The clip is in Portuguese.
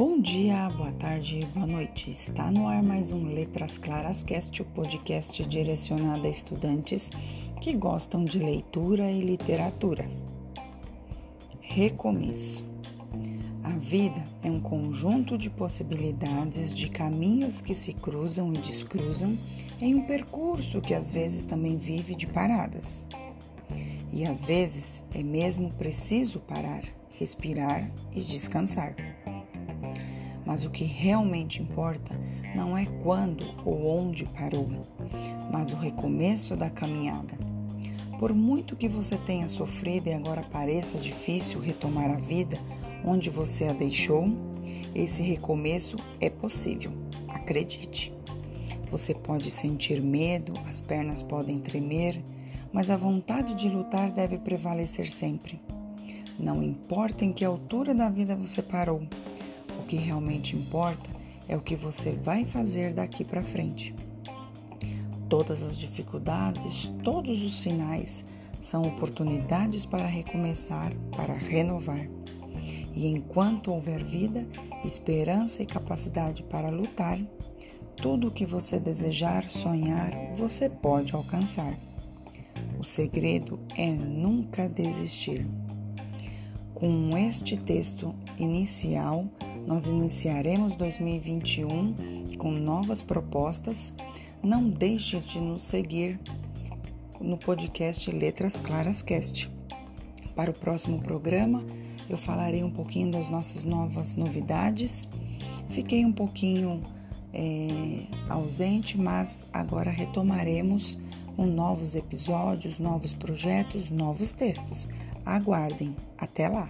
Bom dia, boa tarde, boa noite. Está no ar mais um Letras Claras Cast, o podcast direcionado a estudantes que gostam de leitura e literatura. Recomeço. A vida é um conjunto de possibilidades, de caminhos que se cruzam e descruzam em um percurso que às vezes também vive de paradas. E às vezes é mesmo preciso parar, respirar e descansar. Mas o que realmente importa não é quando ou onde parou, mas o recomeço da caminhada. Por muito que você tenha sofrido e agora pareça difícil retomar a vida onde você a deixou, esse recomeço é possível. Acredite. Você pode sentir medo, as pernas podem tremer, mas a vontade de lutar deve prevalecer sempre. Não importa em que altura da vida você parou, que realmente importa é o que você vai fazer daqui para frente. Todas as dificuldades, todos os finais são oportunidades para recomeçar, para renovar. E enquanto houver vida, esperança e capacidade para lutar, tudo o que você desejar, sonhar, você pode alcançar. O segredo é nunca desistir. Com este texto inicial, nós iniciaremos 2021 com novas propostas. Não deixe de nos seguir no podcast Letras Claras Cast. Para o próximo programa, eu falarei um pouquinho das nossas novas novidades. Fiquei um pouquinho é, ausente, mas agora retomaremos com novos episódios, novos projetos, novos textos. Aguardem. Até lá!